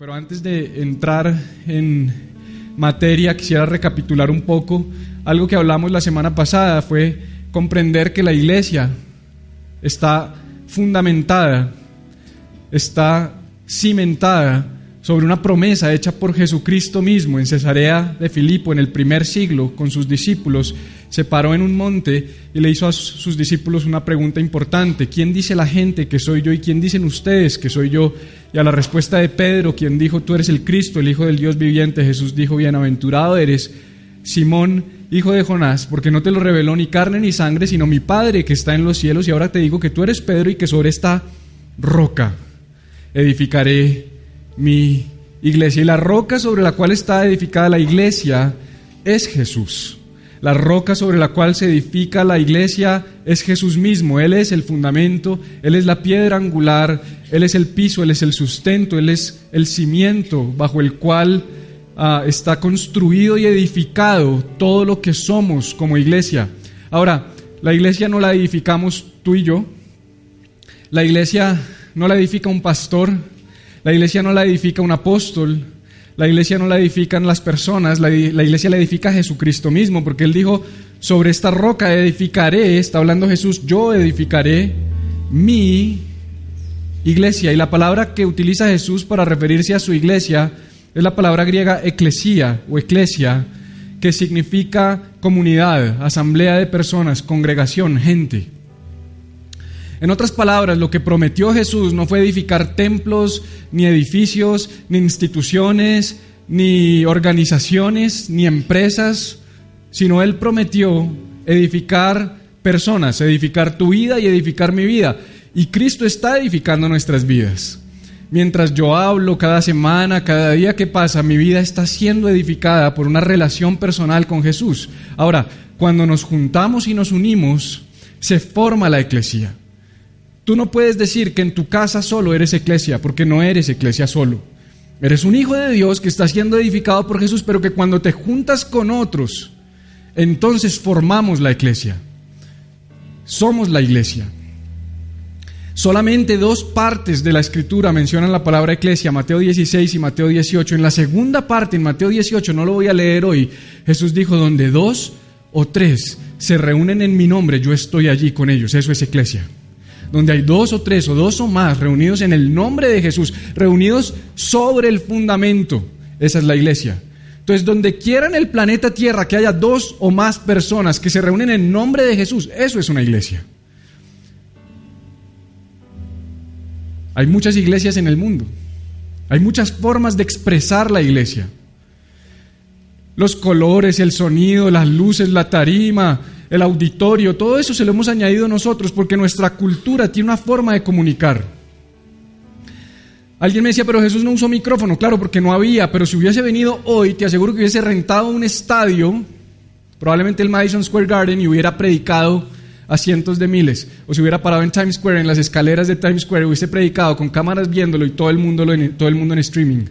Pero antes de entrar en materia, quisiera recapitular un poco algo que hablamos la semana pasada, fue comprender que la iglesia está fundamentada, está cimentada sobre una promesa hecha por Jesucristo mismo en Cesarea de Filipo en el primer siglo con sus discípulos, se paró en un monte y le hizo a sus discípulos una pregunta importante, ¿quién dice la gente que soy yo y quién dicen ustedes que soy yo? Y a la respuesta de Pedro, quien dijo, tú eres el Cristo, el Hijo del Dios viviente, Jesús dijo, bienaventurado eres, Simón, hijo de Jonás, porque no te lo reveló ni carne ni sangre, sino mi Padre que está en los cielos, y ahora te digo que tú eres Pedro y que sobre esta roca edificaré mi iglesia. Y la roca sobre la cual está edificada la iglesia es Jesús. La roca sobre la cual se edifica la iglesia es Jesús mismo. Él es el fundamento, Él es la piedra angular, Él es el piso, Él es el sustento, Él es el cimiento bajo el cual ah, está construido y edificado todo lo que somos como iglesia. Ahora, la iglesia no la edificamos tú y yo. La iglesia no la edifica un pastor. La iglesia no la edifica un apóstol. La iglesia no la edifican las personas, la, la, iglesia la edifica Jesucristo mismo, porque Él dijo, sobre esta roca edificaré, está hablando Jesús, yo edificaré mi iglesia. Y la palabra que utiliza Jesús para referirse a su iglesia es la palabra griega eclesía o eclesia, que significa comunidad, asamblea de personas, congregación, gente. En otras palabras, lo que prometió Jesús no fue edificar templos, ni edificios, ni instituciones, ni organizaciones, ni empresas, sino Él prometió edificar personas, edificar tu vida y edificar mi vida. Y Cristo está edificando nuestras vidas. Mientras yo hablo cada semana, cada día que pasa, mi vida está siendo edificada por una relación personal con Jesús. Ahora, cuando nos juntamos y nos unimos, se forma la iglesia. Tú no puedes decir que en tu casa solo eres iglesia, porque no eres iglesia solo. Eres un hijo de Dios que está siendo edificado por Jesús, pero que cuando te juntas con otros, entonces formamos la iglesia. Somos la iglesia. Solamente dos partes de la escritura mencionan la palabra iglesia, Mateo 16 y Mateo 18. En la segunda parte, en Mateo 18, no lo voy a leer hoy, Jesús dijo, donde dos o tres se reúnen en mi nombre, yo estoy allí con ellos. Eso es iglesia donde hay dos o tres o dos o más reunidos en el nombre de Jesús, reunidos sobre el fundamento. Esa es la iglesia. Entonces, donde quiera en el planeta Tierra que haya dos o más personas que se reúnen en nombre de Jesús, eso es una iglesia. Hay muchas iglesias en el mundo. Hay muchas formas de expresar la iglesia. Los colores, el sonido, las luces, la tarima, el auditorio, todo eso se lo hemos añadido nosotros porque nuestra cultura tiene una forma de comunicar. Alguien me decía, pero Jesús no usó micrófono, claro, porque no había, pero si hubiese venido hoy, te aseguro que hubiese rentado un estadio, probablemente el Madison Square Garden, y hubiera predicado a cientos de miles, o si hubiera parado en Times Square, en las escaleras de Times Square, hubiese predicado con cámaras viéndolo y todo el mundo, todo el mundo en streaming,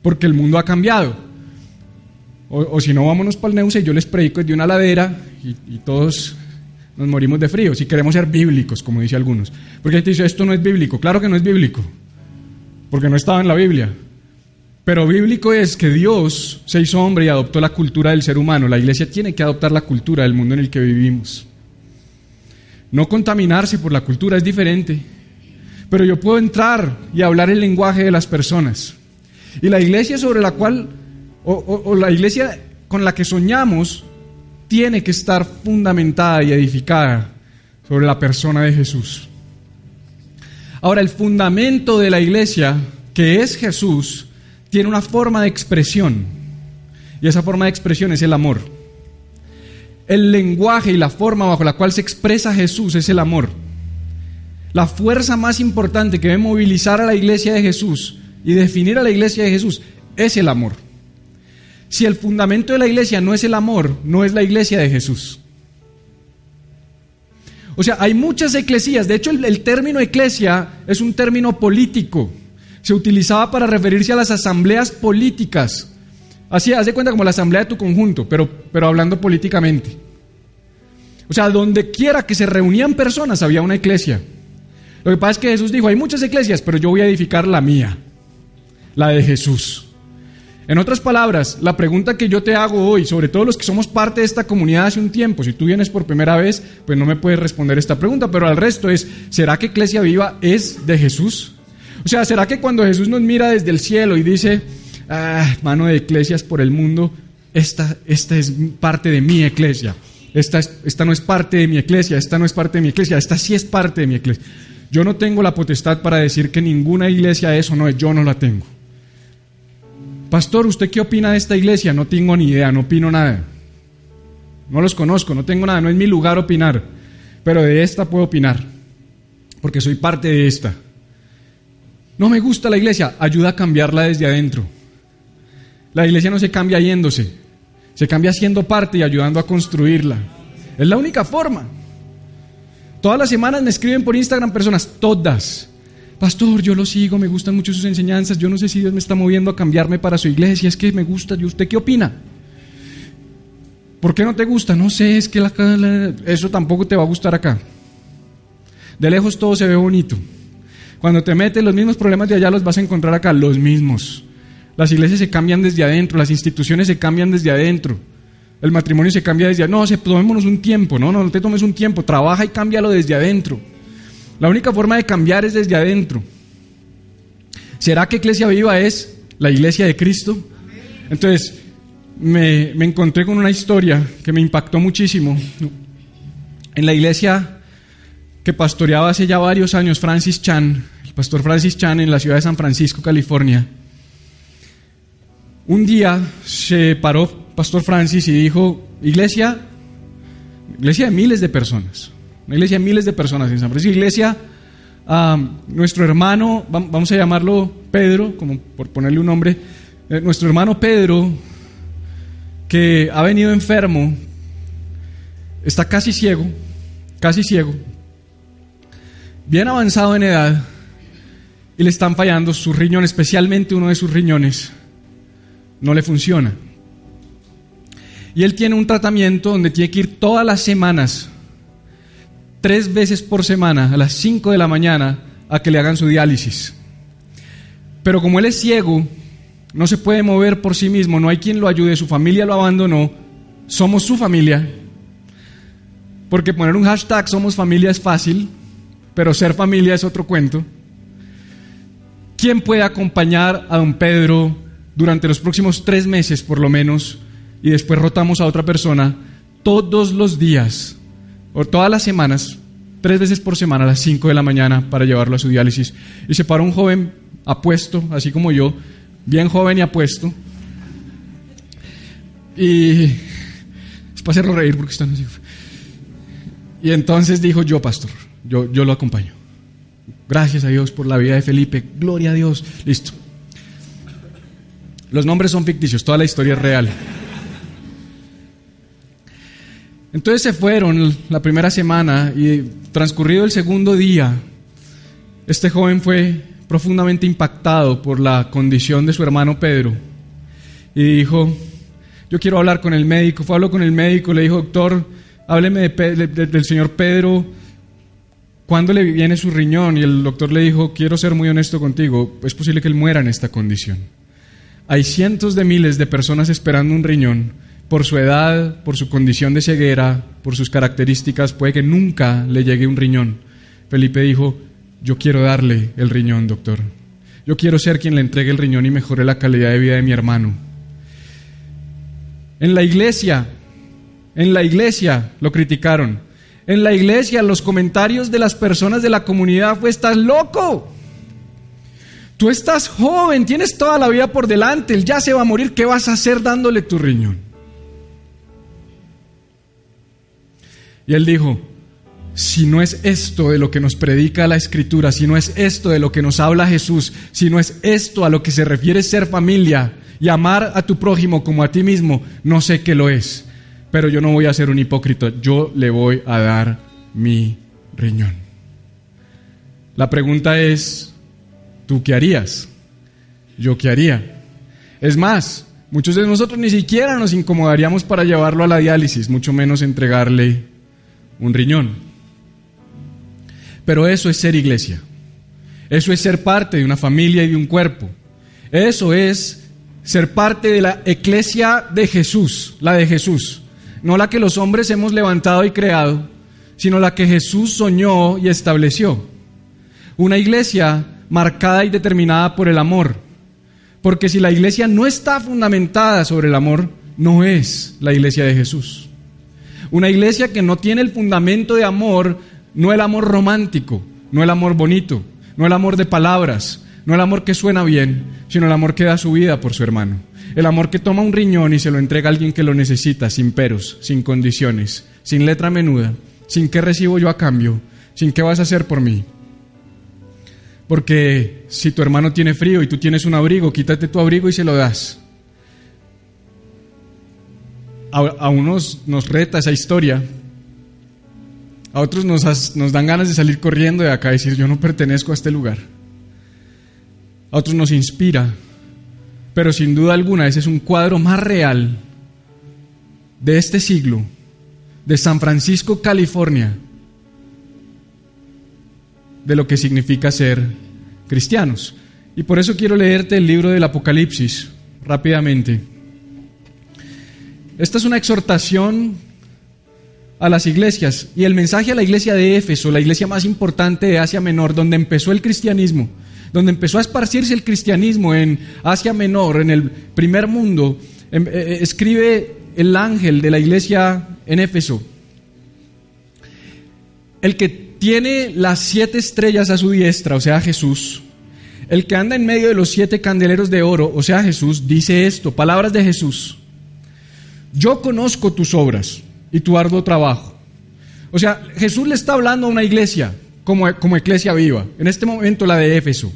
porque el mundo ha cambiado. O, si no, vámonos para el y yo les predico de una ladera y, todos nos morimos de frío. Si queremos ser bíblicos, como dice algunos. Porque gente dice, esto no es bíblico. Claro que no es bíblico, porque no estaba en la Biblia. Pero bíblico es que Dios se hizo hombre y adoptó la cultura del ser humano. La iglesia tiene que adoptar la cultura del mundo en el que vivimos. No contaminarse por la cultura es diferente. Pero yo puedo entrar y hablar el lenguaje de las personas. Y la iglesia sobre la cual o, la iglesia con la que soñamos tiene que estar fundamentada y edificada sobre la persona de Jesús. Ahora, el fundamento de la iglesia, que es Jesús, tiene una forma de expresión. Y esa forma de expresión es el amor. El lenguaje y la forma bajo la cual se expresa Jesús es el amor. La fuerza más importante que debe movilizar a la iglesia de Jesús y definir a la iglesia de Jesús es el amor. Si el fundamento de la iglesia no es el amor, no es la iglesia de Jesús. O sea, hay muchas eclesías. De hecho, el, término eclesia es un término político. Se utilizaba para referirse a las asambleas políticas. Así, haz de cuenta como la asamblea de tu conjunto, pero, pero hablando políticamente. O sea, donde quiera que se reunían personas había una iglesia. Lo que pasa es que Jesús dijo, hay muchas iglesias, pero yo voy a edificar la mía, la de Jesús. En otras palabras, la pregunta que yo te hago hoy, sobre todo los que somos parte de esta comunidad hace un tiempo, si tú vienes por primera vez, pues no me puedes responder esta pregunta, pero al resto es, ¿será que Iglesia Viva es de Jesús? O sea, ¿será que cuando Jesús nos mira desde el cielo y dice, ah, mano de iglesias por el mundo, esta, esta es parte de mi iglesia, esta, esta no es parte de mi iglesia, esta no es parte de mi iglesia, esta sí es parte de mi iglesia? Yo no tengo la potestad para decir que ninguna iglesia es o no es, yo no la tengo. Pastor, ¿usted qué opina de esta iglesia? No tengo ni idea, no opino nada. No los conozco, no tengo nada, no es mi lugar opinar. Pero de esta puedo opinar, porque soy parte de esta. No me gusta la iglesia, ayuda a cambiarla desde adentro. La iglesia no se cambia yéndose, se cambia siendo parte y ayudando a construirla. Es la única forma. Todas las semanas me escriben por Instagram personas, todas, pastor, yo lo sigo, me gustan mucho sus enseñanzas, yo no sé si Dios me está moviendo a cambiarme para su iglesia, es que me gusta, ¿y usted qué opina? ¿Por qué no te gusta? No sé, es que eso tampoco te va a gustar acá. De lejos todo se ve bonito. Cuando te metes, los mismos problemas de allá los vas a encontrar acá, los mismos. Las iglesias se cambian desde adentro, las instituciones se cambian desde adentro. El matrimonio se cambia desde adentro. No, tomémonos un tiempo, no, no, no te tomes un tiempo, trabaja y cámbialo desde adentro. La única forma de cambiar es desde adentro. ¿Será que Iglesia Viva es la iglesia de Cristo? Entonces, me, encontré con una historia que me impactó muchísimo. En la iglesia que pastoreaba hace ya varios años Francis Chan, el pastor Francis Chan en la ciudad de San Francisco, California, un día se paró Pastor Francis y dijo, iglesia, iglesia de miles de personas, una iglesia de miles de personas en San Francisco. Iglesia, nuestro hermano, vamos a llamarlo Pedro, como por ponerle un nombre, eh, nuestro hermano Pedro, que ha venido enfermo, está casi ciego, casi ciego, bien avanzado en edad, y le están fallando sus riñones, especialmente uno de sus riñones, no le funciona. Y él tiene un tratamiento donde tiene que ir todas las semanas tres veces por semana a las 5 de la mañana a que le hagan su diálisis. Pero como él es ciego, no se puede mover por sí mismo, no hay quien lo ayude, su familia lo abandonó, somos su familia. Porque poner un hashtag somos familia es fácil, pero ser familia es otro cuento. ¿Quién puede acompañar a don Pedro durante los próximos tres meses por lo menos y después rotamos a otra persona todos los días o todas las semanas, tres veces por semana a las 5 de la mañana para llevarlo a su diálisis. Y se paró un joven apuesto, así como yo, bien joven y apuesto. Y es para hacerlo reír porque están así. Y entonces dijo yo, pastor, yo, yo lo acompaño. Gracias a Dios por la vida de Felipe. Gloria a Dios. Listo. Los nombres son ficticios, toda la historia es real. Entonces se fueron la primera semana y transcurrido el segundo día, este joven fue profundamente impactado por la condición de su hermano Pedro y dijo, yo quiero hablar con el médico. Fue habló con el médico, le dijo, doctor, hábleme del señor Pedro, ¿cuándo le viene su riñón? Y el doctor le dijo, quiero ser muy honesto contigo, es posible que él muera en esta condición. Hay cientos de miles de personas esperando un riñón por su edad, por su condición de ceguera, por sus características, puede que nunca le llegue un riñón. Felipe dijo, yo quiero darle el riñón, doctor. Yo quiero ser quien le entregue el riñón y mejore la calidad de vida de mi hermano. En la iglesia, en la iglesia lo criticaron. En la iglesia los comentarios de las personas de la comunidad fue, estás loco. Tú estás joven, tienes toda la vida por delante, él ya se va a morir, ¿qué vas a hacer dándole tu riñón? Y él dijo, si no es esto de lo que nos predica la Escritura, si no es esto de lo que nos habla Jesús, si no es esto a lo que se refiere ser familia y amar a tu prójimo como a ti mismo, no sé qué lo es. Pero yo no voy a ser un hipócrita, yo le voy a dar mi riñón. La pregunta es, ¿tú qué harías? ¿Yo qué haría? Es más, muchos de nosotros ni siquiera nos incomodaríamos para llevarlo a la diálisis, mucho menos entregarle un riñón. Pero eso es ser iglesia. Eso es ser parte de una familia y de un cuerpo. Eso es ser parte de la iglesia de Jesús, la de Jesús. No la que los hombres hemos levantado y creado, sino la que Jesús soñó y estableció. Una iglesia marcada y determinada por el amor. Porque si la iglesia no está fundamentada sobre el amor, no es la iglesia de Jesús. Una iglesia que no tiene el fundamento de amor no el amor romántico, no el amor bonito, no el amor de palabras, no el amor que suena bien, sino el amor que da su vida por su hermano. El amor que toma un riñón y se lo entrega a alguien que lo necesita, sin peros, sin condiciones, sin letra menuda, sin qué recibo yo a cambio, sin qué vas a hacer por mí. Porque si tu hermano tiene frío y tú tienes un abrigo, quítate tu abrigo y se lo das. A, unos nos reta esa historia a otros nos, nos dan ganas de salir corriendo de acá y decir, yo no pertenezco a este lugar. A otros nos inspira, pero sin duda alguna ese es un cuadro más real de este siglo, de San Francisco, California, de lo que significa ser cristianos. Y por eso quiero leerte el libro del Apocalipsis rápidamente. Esta es una exhortación a las iglesias y el mensaje a la iglesia de Éfeso, la iglesia más importante de Asia Menor, donde empezó el cristianismo, donde empezó a esparcirse el cristianismo en Asia Menor, en el primer mundo, em, eh, eh, escribe el ángel de la iglesia en Éfeso. El que tiene las siete estrellas a su diestra, o sea Jesús, el que anda en medio de los siete candeleros de oro, o sea Jesús, dice esto, palabras de Jesús. Yo conozco tus obras y tu arduo trabajo. O sea, Jesús le está hablando a una iglesia como, como iglesia viva, en este momento la de Éfeso.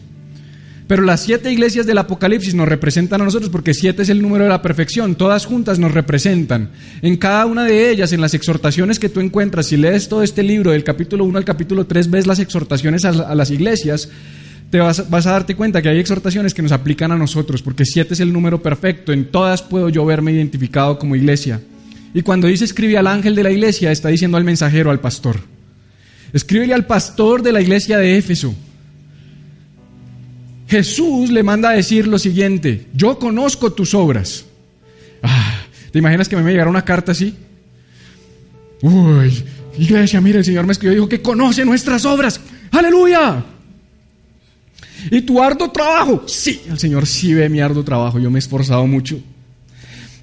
Pero las siete iglesias del Apocalipsis nos representan a nosotros porque siete es el número de la perfección, todas juntas nos representan. En cada una de ellas, en las exhortaciones que tú encuentras, si lees todo este libro del capítulo 1 al capítulo 3, ves las exhortaciones a, las iglesias, te vas, a darte cuenta que hay exhortaciones que nos aplican a nosotros, porque siete es el número perfecto, en todas puedo yo verme identificado como iglesia. Y cuando dice escribe al ángel de la iglesia, está diciendo al mensajero, al pastor. Escríbele al pastor de la iglesia de Éfeso. Jesús le manda a decir lo siguiente, yo conozco tus obras. Ah, ¿Te imaginas que me llegara una carta así? Uy, iglesia, mire, el Señor me escribió y dijo que conoce nuestras obras. Aleluya. ¿Y tu arduo trabajo? Sí, el Señor sí ve mi arduo trabajo. Yo me he esforzado mucho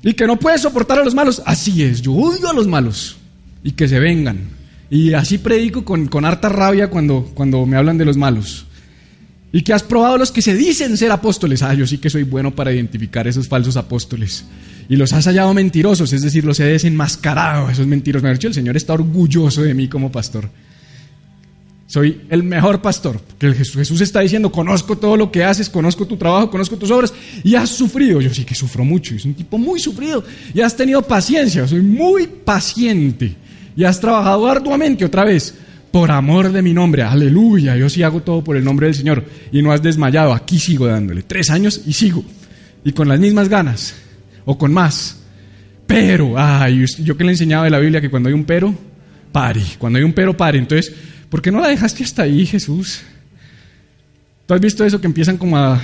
y que no puede soportar a los malos. Así es, yo odio a los malos y que se vengan. Y así predico con, con harta rabia cuando, cuando me hablan de los malos. Y que has probado los que se dicen ser apóstoles. Ah, yo sí que soy bueno para identificar esos falsos apóstoles. Y los has hallado mentirosos, es decir, los he desenmascarado, esos mentirosos. Me ha dicho, el Señor está orgulloso de mí como pastor. Soy el mejor pastor. Porque Jesús está diciendo, conozco todo lo que haces, conozco tu trabajo, conozco tus obras. Y has sufrido. Yo sí que sufro mucho. Es un tipo muy sufrido. Y has tenido paciencia. Soy muy paciente. Y has trabajado arduamente otra vez. Por amor de mi nombre. Aleluya. Yo sí hago todo por el nombre del Señor. Y no has desmayado. Aquí sigo dándole. Tres años y sigo. Y con las mismas ganas. O con más. Pero, ay, yo que le enseñaba de la Biblia que cuando hay un pero, pare. Cuando hay un pero, pare. Entonces, ¿Por qué no la dejaste hasta ahí, Jesús? ¿Tú has visto eso que empiezan como a,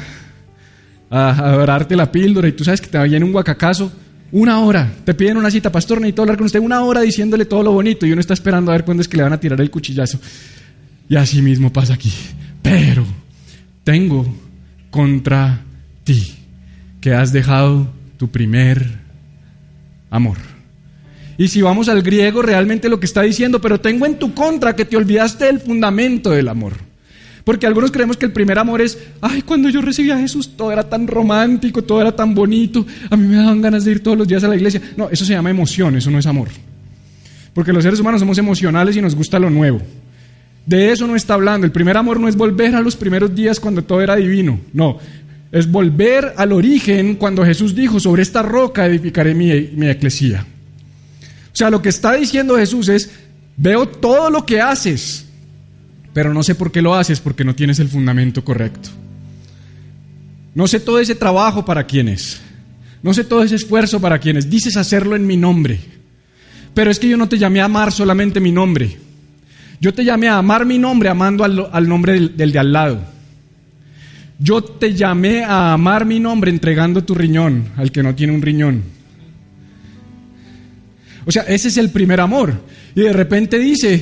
a, la píldora y tú sabes que te en un guacacazo? Una hora, te piden una cita, pastor, necesito hablar con usted una hora diciéndole todo lo bonito y uno está esperando a ver cuándo es que le van a tirar el cuchillazo. Y así mismo pasa aquí. Pero tengo contra ti que has dejado tu primer amor. Y si vamos al griego, realmente lo que está diciendo, pero tengo en tu contra que te olvidaste del fundamento del amor. Porque algunos creemos que el primer amor es, ay, cuando yo recibí a Jesús todo era tan romántico, todo era tan bonito, a mí me daban ganas de ir todos los días a la iglesia. No, eso se llama emoción, eso no es amor. porque los seres humanos somos emocionales y nos gusta lo nuevo. De eso no está hablando. El primer amor no es volver a los primeros días cuando todo era divino. No, es volver al origen cuando Jesús dijo, sobre esta roca edificaré mi, mi eclesía. O sea, lo que está diciendo Jesús es, veo todo lo que haces, pero no sé por qué lo haces porque no tienes el fundamento correcto. No sé todo ese trabajo para quienes. No sé todo ese esfuerzo para quienes. Dices hacerlo en mi nombre. Pero es que yo no te llamé a amar solamente mi nombre. Yo te llamé a amar mi nombre amando al, nombre del, del de al lado. Yo te llamé a amar mi nombre entregando tu riñón al que no tiene un riñón. O sea, ese es el primer amor. Y de repente dice,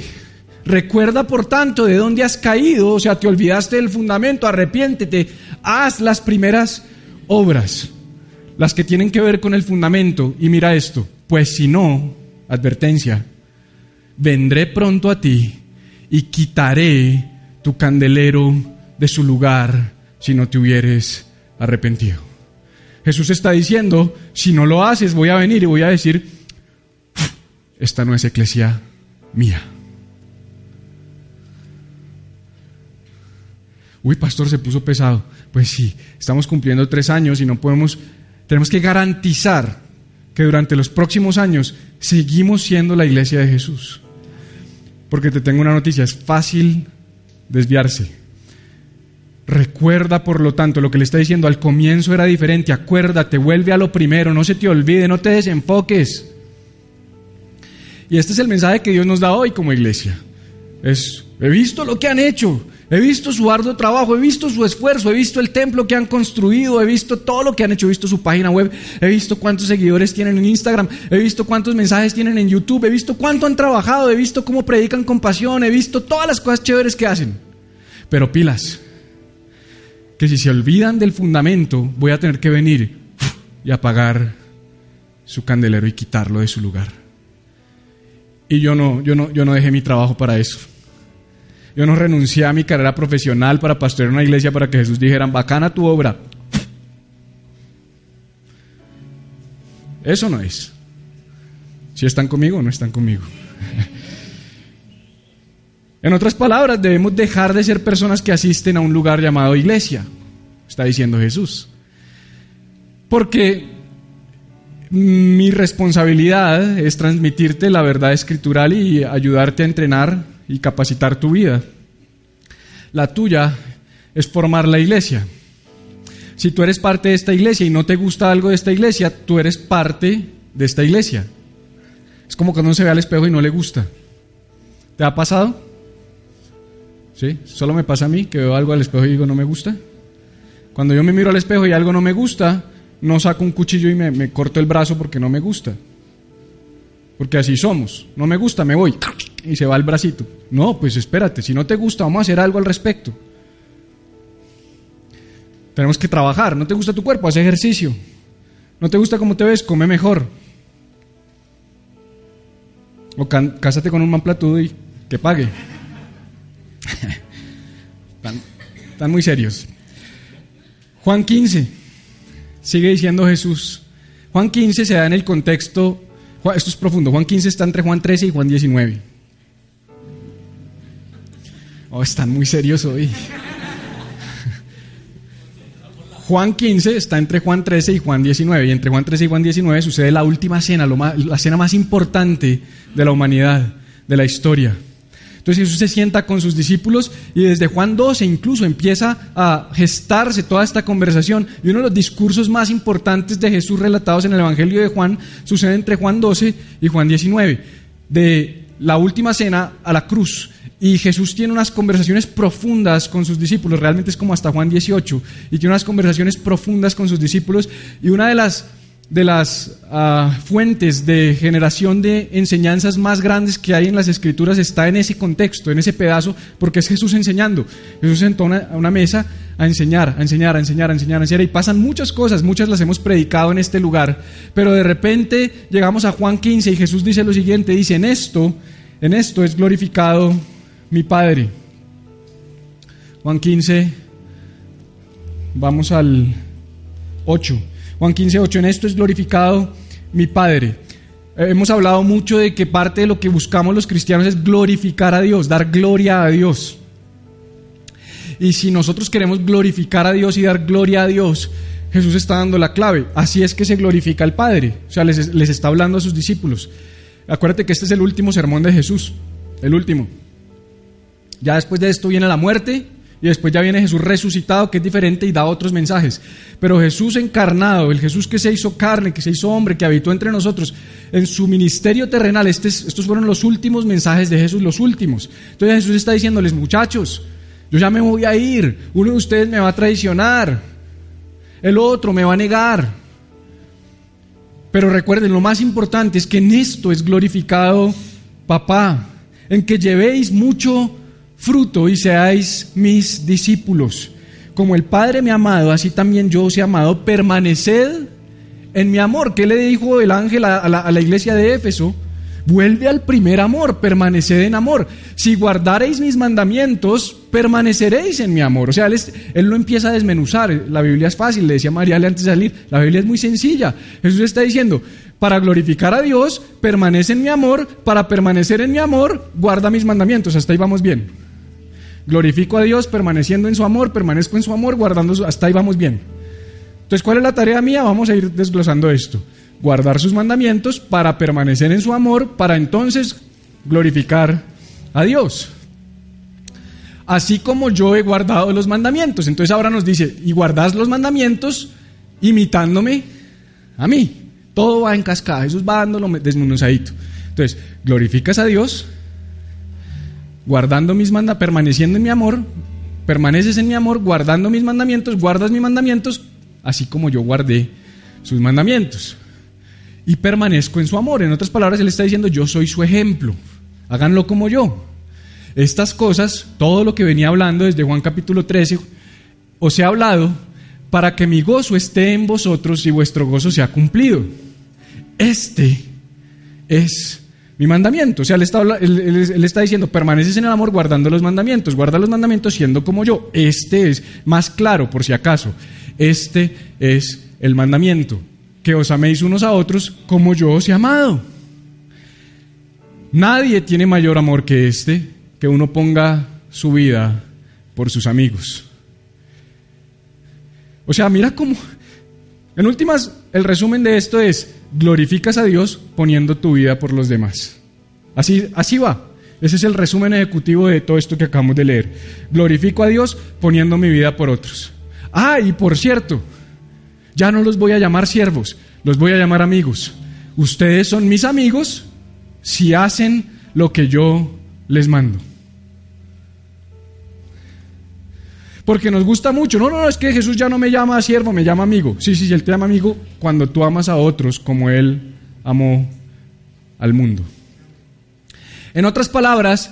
recuerda por tanto de dónde has caído, o sea, te olvidaste del fundamento, arrepiéntete, haz las primeras obras, las que tienen que ver con el fundamento. Y mira esto, pues si no, advertencia, vendré pronto a ti y quitaré tu candelero de su lugar si no te hubieres arrepentido. Jesús está diciendo, si no lo haces, voy a venir y voy a decir, esta no es eclesia mía. Uy, pastor, se puso pesado. Pues sí, estamos cumpliendo tres años y no podemos, tenemos que garantizar que durante los próximos años seguimos siendo la iglesia de Jesús. Porque te tengo una noticia, es fácil desviarse. Recuerda, por lo tanto, lo que le está diciendo al comienzo era diferente. Acuérdate, vuelve a lo primero, no se te olvide, no te desenfoques. Y este es el mensaje que Dios nos da hoy como iglesia. Es, he visto lo que han hecho, he visto su arduo trabajo, he visto su esfuerzo, he visto el templo que han construido, he visto todo lo que han hecho, he visto su página web, he visto cuántos seguidores tienen en Instagram, he visto cuántos mensajes tienen en YouTube, he visto cuánto han trabajado, he visto cómo predican con pasión, he visto todas las cosas chéveres que hacen. Pero pilas, que si se olvidan del fundamento, voy a tener que venir y apagar su candelero y quitarlo de su lugar. Y yo no, yo no, yo no dejé mi trabajo para eso. Yo no renuncié a mi carrera profesional para pastorear una iglesia para que Jesús dijera, bacana tu obra. Eso no es. Si están conmigo o no están conmigo. En otras palabras, debemos dejar de ser personas que asisten a un lugar llamado iglesia, está diciendo Jesús. Porque mi responsabilidad es transmitirte la verdad escritural y ayudarte a entrenar y capacitar tu vida. La tuya es formar la iglesia. Si tú eres parte de esta iglesia y no te gusta algo de esta iglesia, tú eres parte de esta iglesia. Es como cuando uno se ve al espejo y no le gusta. ¿Te ha pasado? ¿Sí? Solo me pasa a mí que veo algo al espejo y digo no me gusta. Cuando yo me miro al espejo y algo no me gusta, no saco un cuchillo y me, corto el brazo porque no me gusta. Porque así somos. No me gusta, me voy. Y se va el bracito. No, pues espérate, si no te gusta, vamos a hacer algo al respecto. Tenemos que trabajar. ¿No te gusta tu cuerpo? Haz ejercicio. ¿No te gusta cómo te ves? Come mejor. O cásate con un man platudo y que pague. están, muy serios. Juan 15, sigue diciendo Jesús. Juan 15 se da en el contexto, esto es profundo, Juan 15 está entre Juan 13 y Juan 19. Oh, están muy serios hoy. Juan 15 está entre Juan 13 y Juan 19, y entre Juan 13 y Juan 19 sucede la última cena, la cena más importante de la humanidad, de la historia. Entonces Jesús se sienta con sus discípulos y desde Juan 12 incluso empieza a gestarse toda esta conversación. Y uno de los discursos más importantes de Jesús relatados en el Evangelio de Juan sucede entre Juan 12 y Juan 19, de la última cena a la cruz. Y Jesús tiene unas conversaciones profundas con sus discípulos, realmente es como hasta Juan 18, y tiene unas conversaciones profundas con sus discípulos. Y una de las de las ah, fuentes de generación de enseñanzas más grandes que hay en las escrituras está en ese contexto, en ese pedazo, porque es Jesús enseñando. Jesús sentó a una mesa a enseñar, a enseñar, a enseñar, a enseñar, a enseñar, y pasan muchas cosas, muchas las hemos predicado en este lugar, pero de repente llegamos a Juan 15 y Jesús dice lo siguiente, dice, en esto, en esto es glorificado mi Padre. Juan 15, vamos al 8. Juan 15, 8, en esto es glorificado mi Padre. hemos hablado mucho de que parte de lo que buscamos los cristianos es glorificar a Dios, dar gloria a Dios. Y si nosotros queremos glorificar a Dios y dar gloria a Dios, Jesús está dando la clave. Así es que se glorifica al Padre. O sea, les, les está hablando a sus discípulos. Acuérdate que este es el último sermón de Jesús. El último. Ya después de esto viene la muerte y después ya viene Jesús resucitado, que es diferente y da otros mensajes. Pero Jesús encarnado, el Jesús que se hizo carne, que se hizo hombre, que habitó entre nosotros, en su ministerio terrenal, estos fueron los últimos mensajes de Jesús, los últimos. Entonces Jesús está diciéndoles, muchachos, yo ya me voy a ir, uno de ustedes me va a traicionar, el otro me va a negar. Pero recuerden, lo más importante es que en esto es glorificado papá, en que llevéis mucho fruto y seáis mis discípulos. Como el Padre me ha amado, así también yo os he amado, permaneced en mi amor. ¿Qué le dijo el ángel a la, iglesia de Éfeso? Vuelve al primer amor, permaneced en amor. Si guardareis mis mandamientos, permaneceréis en mi amor. O sea, él, él, lo empieza a desmenuzar. La Biblia es fácil, le decía María antes de salir. La Biblia es muy sencilla. Jesús está diciendo, para glorificar a Dios, permanece en mi amor. Para permanecer en mi amor, guarda mis mandamientos. Hasta ahí vamos bien. Glorifico a Dios permaneciendo en su amor, permanezco en su amor, guardando su... Hasta ahí vamos bien. Entonces, ¿cuál es la tarea mía? Vamos a ir desglosando esto. Guardar sus mandamientos para permanecer en su amor, para entonces glorificar a Dios. Así como yo he guardado los mandamientos. Entonces ahora nos dice, y guardás los mandamientos imitándome a mí. Todo va en cascada, Jesús va dándolo desmenuzadito. Entonces, glorificas a Dios, guardando mis mandamientos, permaneciendo en mi amor, permaneces en mi amor, guardando mis mandamientos, guardas mis mandamientos, así como yo guardé sus mandamientos. Y permanezco en su amor. En otras palabras, Él está diciendo, yo soy su ejemplo, háganlo como yo. Estas cosas, todo lo que venía hablando desde Juan capítulo 13, os he hablado para que mi gozo esté en vosotros y vuestro gozo sea cumplido. Este es mi mandamiento. O sea, él está, diciendo, permaneces en el amor guardando los mandamientos, guarda los mandamientos siendo como yo. Este es más claro, por si acaso. Este es el mandamiento, que os améis unos a otros como yo os he amado. Nadie tiene mayor amor que este, que uno ponga su vida por sus amigos. O sea, mira cómo... En últimas, el resumen de esto es, glorificas a Dios poniendo tu vida por los demás. Así, así va. Ese es el resumen ejecutivo de todo esto que acabamos de leer. Glorifico a Dios poniendo mi vida por otros. Ah, y por cierto, ya no los voy a llamar siervos, los voy a llamar amigos. Ustedes son mis amigos si hacen lo que yo les mando. Porque nos gusta mucho. No, no, no, es que Jesús ya no me llama siervo, me llama amigo. Sí, sí, Él te llama amigo cuando tú amas a otros como Él amó al mundo. En otras palabras,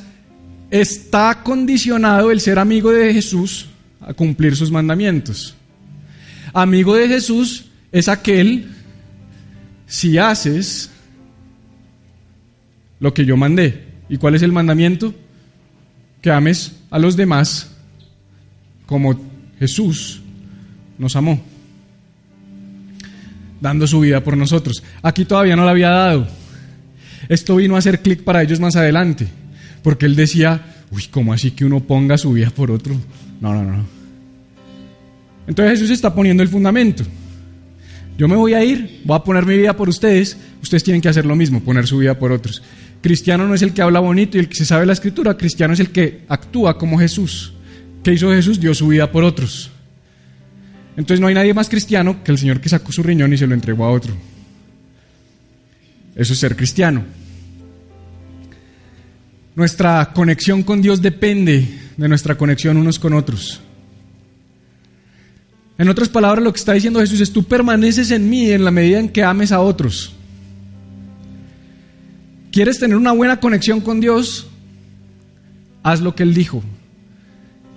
está condicionado el ser amigo de Jesús a cumplir sus mandamientos. Amigo de Jesús es aquel si haces lo que yo mandé. ¿Y cuál es el mandamiento? Que ames a los demás como Jesús nos amó, dando su vida por nosotros. Aquí todavía no la había dado. Esto vino a hacer clic para ellos más adelante, porque él decía, uy, ¿cómo así que uno ponga su vida por otro? No, no, no. Entonces Jesús está poniendo el fundamento. Yo me voy a ir, voy a poner mi vida por ustedes, ustedes tienen que hacer lo mismo, poner su vida por otros. Cristiano no es el que habla bonito y el que se sabe la escritura, cristiano es el que actúa como Jesús. ¿Qué hizo Jesús? Dio su vida por otros. Entonces no hay nadie más cristiano que el Señor que sacó su riñón y se lo entregó a otro. Eso es ser cristiano. Nuestra conexión con Dios depende de nuestra conexión unos con otros. En otras palabras, lo que está diciendo Jesús es, tú permaneces en mí en la medida en que ames a otros. ¿Quieres tener una buena conexión con Dios? Haz lo que Él dijo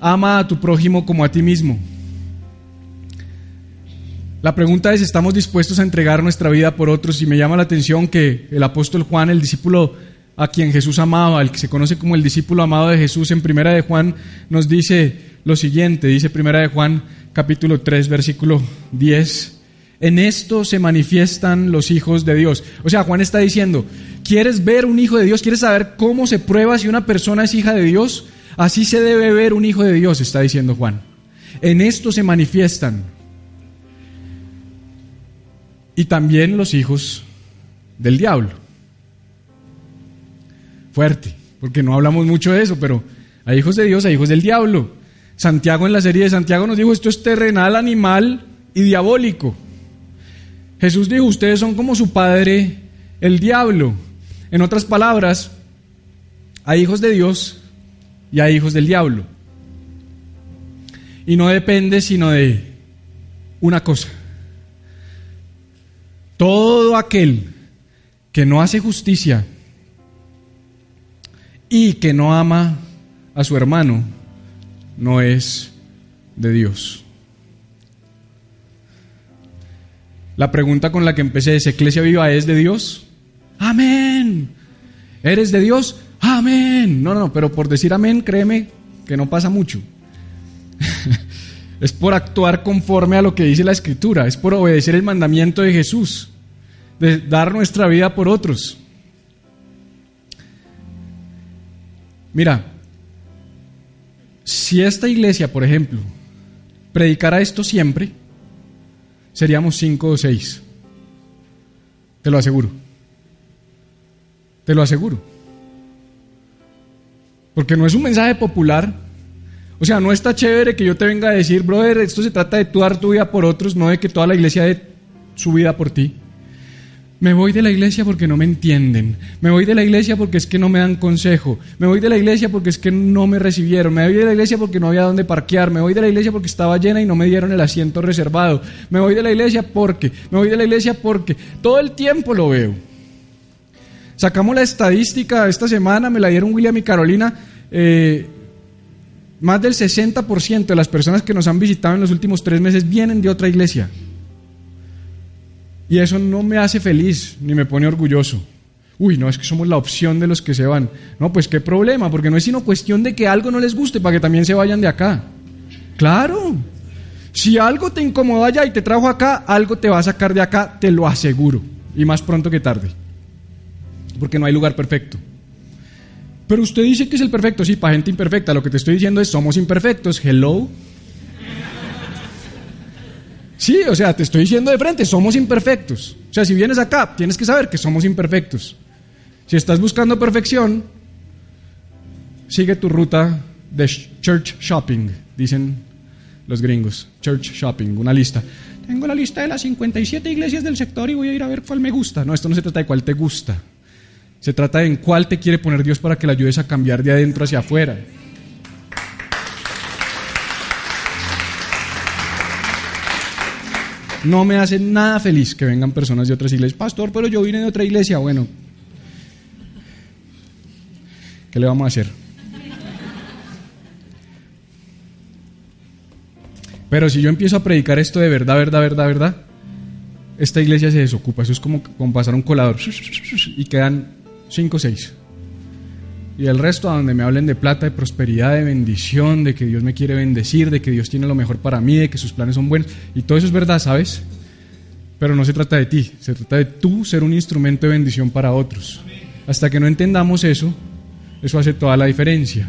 ama a tu prójimo como a ti mismo. La pregunta es, ¿estamos dispuestos a entregar nuestra vida por otros? Y me llama la atención que el apóstol Juan, el discípulo a quien Jesús amaba, el que se conoce como el discípulo amado de Jesús, en Primera de Juan nos dice lo siguiente, dice Primera de Juan capítulo 3 versículo 10, En esto se manifiestan los hijos de Dios. O sea, Juan está diciendo, ¿quieres ver un hijo de Dios? ¿Quieres saber cómo se prueba si una persona es hija de Dios? Así se debe ver un hijo de Dios, está diciendo Juan. En esto se manifiestan. Y también los hijos del diablo. Fuerte, porque no hablamos mucho de eso, pero hay hijos de Dios, hay hijos del diablo. Santiago en la serie de Santiago nos dijo, esto es terrenal, animal y diabólico. Jesús dijo, ustedes son como su padre, el diablo. En otras palabras, hay hijos de Dios y hijos del diablo. Y no depende sino de una cosa. Todo aquel que no hace justicia y que no ama a su hermano no es de Dios. La pregunta con la que empecé es, ¿Eclesia Viva es de Dios? Amén. ¿Eres de Dios? Amén. No, no, pero por decir amén, créeme que no pasa mucho. es por actuar conforme a lo que dice la Escritura, es por obedecer el mandamiento de Jesús, de dar nuestra vida por otros. Mira, si esta iglesia, por ejemplo, predicara esto siempre, seríamos cinco o seis. Te lo aseguro. Te lo aseguro. Porque no es un mensaje popular. O sea, no está chévere que yo te venga a decir, brother, esto se trata de tu vida por otros, no de que toda la iglesia dé su vida por ti. Me voy de la iglesia porque no me entienden. Me voy de la iglesia porque es que no me dan consejo. Me voy de la iglesia porque es que no me recibieron. Me voy de la iglesia porque no había dónde parquear. Me voy de la iglesia porque estaba llena y no me dieron el asiento reservado. Me voy de la iglesia porque. Me voy de la iglesia porque. Todo el tiempo lo veo. Sacamos la estadística esta semana, me la dieron William y Carolina. Eh, más del 60% de las personas que nos han visitado en los últimos tres meses vienen de otra iglesia. Y eso no me hace feliz ni me pone orgulloso. Uy, no, es que somos la opción de los que se van. No, pues qué problema, porque no es sino cuestión de que algo no les guste para que también se vayan de acá. Claro. Si algo te incomoda allá y te trajo acá, algo te va a sacar de acá, te lo aseguro. Y más pronto que tarde. Porque no hay lugar perfecto. Pero usted dice que es el perfecto, sí, para gente imperfecta. Lo que te estoy diciendo es, somos imperfectos. Hello. Sí, o sea, te estoy diciendo de frente, somos imperfectos. O sea, si vienes acá, tienes que saber que somos imperfectos. Si estás buscando perfección, sigue tu ruta de church shopping, dicen los gringos. Church shopping, una lista. Tengo la lista de las 57 iglesias del sector y voy a ir a ver cuál me gusta. No, esto no se trata de cuál te gusta. Se trata de en cuál te quiere poner Dios para que le ayudes a cambiar de adentro hacia afuera. No me hace nada feliz que vengan personas de otras iglesias. Pastor, pero yo vine de otra iglesia. Bueno, ¿qué le vamos a hacer? Pero si yo empiezo a predicar esto de verdad, verdad, verdad, verdad, esta iglesia se desocupa. Eso es como, como pasar un colador y quedan cinco o seis. Y el resto a donde me hablen de plata, de prosperidad, de bendición, de que Dios me quiere bendecir, de que Dios tiene lo mejor para mí, de que sus planes son buenos. Y todo eso es verdad, ¿sabes? Pero no se trata de ti, se trata de tú ser un instrumento de bendición para otros. Hasta que no entendamos eso, eso hace toda la diferencia.